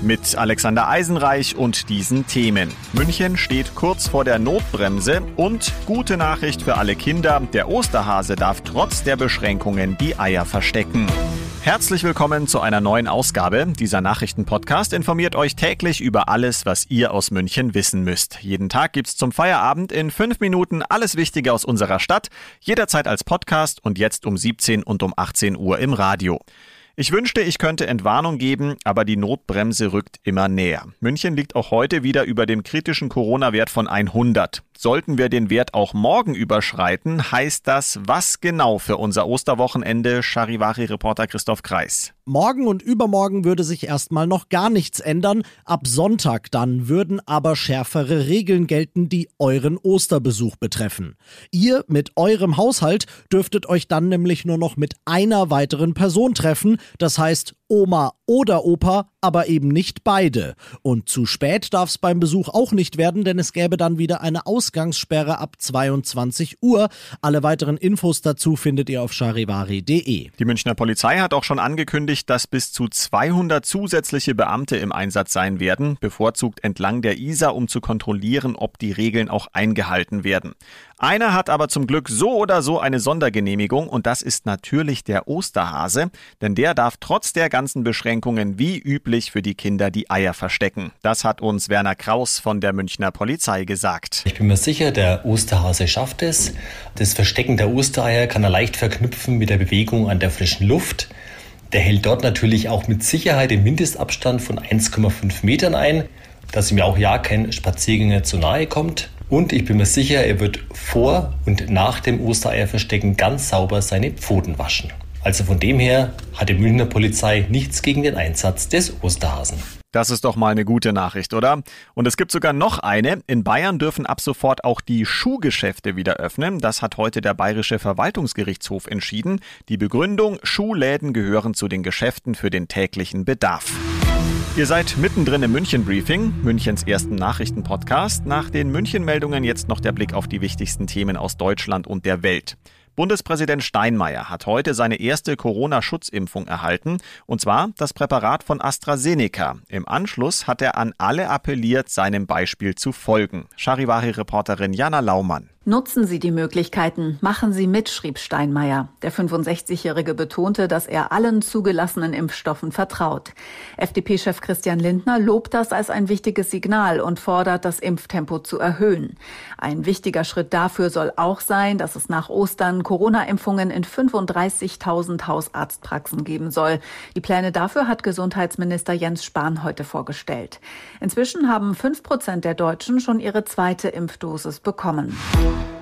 Mit Alexander Eisenreich und diesen Themen. München steht kurz vor der Notbremse und gute Nachricht für alle Kinder, der Osterhase darf trotz der Beschränkungen die Eier verstecken. Herzlich willkommen zu einer neuen Ausgabe. Dieser Nachrichtenpodcast informiert euch täglich über alles, was ihr aus München wissen müsst. Jeden Tag gibt's zum Feierabend in fünf Minuten alles Wichtige aus unserer Stadt, jederzeit als Podcast und jetzt um 17 und um 18 Uhr im Radio. Ich wünschte, ich könnte Entwarnung geben, aber die Notbremse rückt immer näher. München liegt auch heute wieder über dem kritischen Corona-Wert von 100. Sollten wir den Wert auch morgen überschreiten, heißt das was genau für unser Osterwochenende? Charivari-Reporter Christoph Kreis. Morgen und übermorgen würde sich erstmal noch gar nichts ändern. Ab Sonntag dann würden aber schärfere Regeln gelten, die euren Osterbesuch betreffen. Ihr mit eurem Haushalt dürftet euch dann nämlich nur noch mit einer weiteren Person treffen. Das heißt, Oma oder Opa, aber eben nicht beide. Und zu spät darf es beim Besuch auch nicht werden, denn es gäbe dann wieder eine Ausgangssperre ab 22 Uhr. Alle weiteren Infos dazu findet ihr auf charivari.de. Die Münchner Polizei hat auch schon angekündigt, dass bis zu 200 zusätzliche Beamte im Einsatz sein werden, bevorzugt entlang der Isar, um zu kontrollieren, ob die Regeln auch eingehalten werden. Einer hat aber zum Glück so oder so eine Sondergenehmigung und das ist natürlich der Osterhase, denn der darf trotz der ganzen Beschränkungen wie üblich für die Kinder die Eier verstecken. Das hat uns Werner Kraus von der Münchner Polizei gesagt. Ich bin mir sicher, der Osterhase schafft es. Das Verstecken der Ostereier kann er leicht verknüpfen mit der Bewegung an der frischen Luft. Der hält dort natürlich auch mit Sicherheit den Mindestabstand von 1,5 Metern ein, dass ihm ja auch ja kein Spaziergänger zu nahe kommt. Und ich bin mir sicher, er wird vor und nach dem Ostereierverstecken ganz sauber seine Pfoten waschen. Also von dem her hat die Münchner Polizei nichts gegen den Einsatz des Osterhasen. Das ist doch mal eine gute Nachricht, oder? Und es gibt sogar noch eine. In Bayern dürfen ab sofort auch die Schuhgeschäfte wieder öffnen. Das hat heute der Bayerische Verwaltungsgerichtshof entschieden. Die Begründung, Schuhläden gehören zu den Geschäften für den täglichen Bedarf. Ihr seid mittendrin im München-Briefing, Münchens ersten Nachrichtenpodcast. Nach den München-Meldungen jetzt noch der Blick auf die wichtigsten Themen aus Deutschland und der Welt. Bundespräsident Steinmeier hat heute seine erste Corona-Schutzimpfung erhalten, und zwar das Präparat von AstraZeneca. Im Anschluss hat er an alle appelliert, seinem Beispiel zu folgen. Charivari-Reporterin Jana Laumann. Nutzen Sie die Möglichkeiten, machen Sie mit, schrieb Steinmeier. Der 65-Jährige betonte, dass er allen zugelassenen Impfstoffen vertraut. FDP-Chef Christian Lindner lobt das als ein wichtiges Signal und fordert, das Impftempo zu erhöhen. Ein wichtiger Schritt dafür soll auch sein, dass es nach Ostern Corona-Impfungen in 35.000 Hausarztpraxen geben soll. Die Pläne dafür hat Gesundheitsminister Jens Spahn heute vorgestellt. Inzwischen haben fünf Prozent der Deutschen schon ihre zweite Impfdosis bekommen.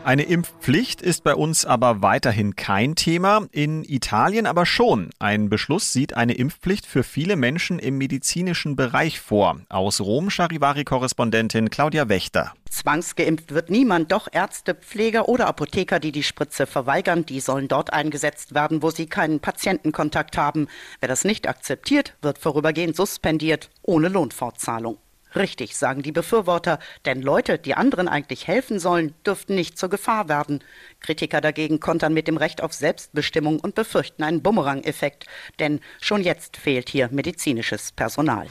Eine Impfpflicht ist bei uns aber weiterhin kein Thema, in Italien aber schon. Ein Beschluss sieht eine Impfpflicht für viele Menschen im medizinischen Bereich vor. Aus Rom Charivari-Korrespondentin Claudia Wächter. Zwangsgeimpft wird niemand, doch Ärzte, Pfleger oder Apotheker, die die Spritze verweigern, die sollen dort eingesetzt werden, wo sie keinen Patientenkontakt haben. Wer das nicht akzeptiert, wird vorübergehend suspendiert, ohne Lohnfortzahlung. Richtig, sagen die Befürworter, denn Leute, die anderen eigentlich helfen sollen, dürften nicht zur Gefahr werden. Kritiker dagegen kontern mit dem Recht auf Selbstbestimmung und befürchten einen Bumerang-Effekt, denn schon jetzt fehlt hier medizinisches Personal.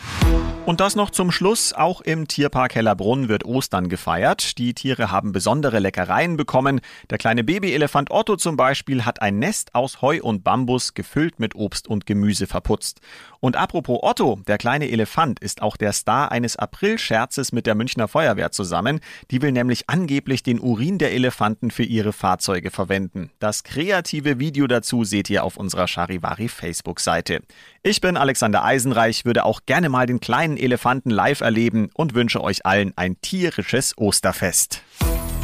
Und das noch zum Schluss. Auch im Tierpark Hellerbrunn wird Ostern gefeiert. Die Tiere haben besondere Leckereien bekommen. Der kleine Babyelefant Otto zum Beispiel hat ein Nest aus Heu und Bambus gefüllt mit Obst und Gemüse verputzt. Und apropos Otto, der kleine Elefant ist auch der Star eines Aprilscherzes mit der Münchner Feuerwehr zusammen. Die will nämlich angeblich den Urin der Elefanten für ihre Fahrzeuge verwenden. Das kreative Video dazu seht ihr auf unserer Charivari Facebook-Seite. Ich bin Alexander Eisenreich, würde auch gerne mal den kleinen Elefanten live erleben und wünsche euch allen ein tierisches Osterfest.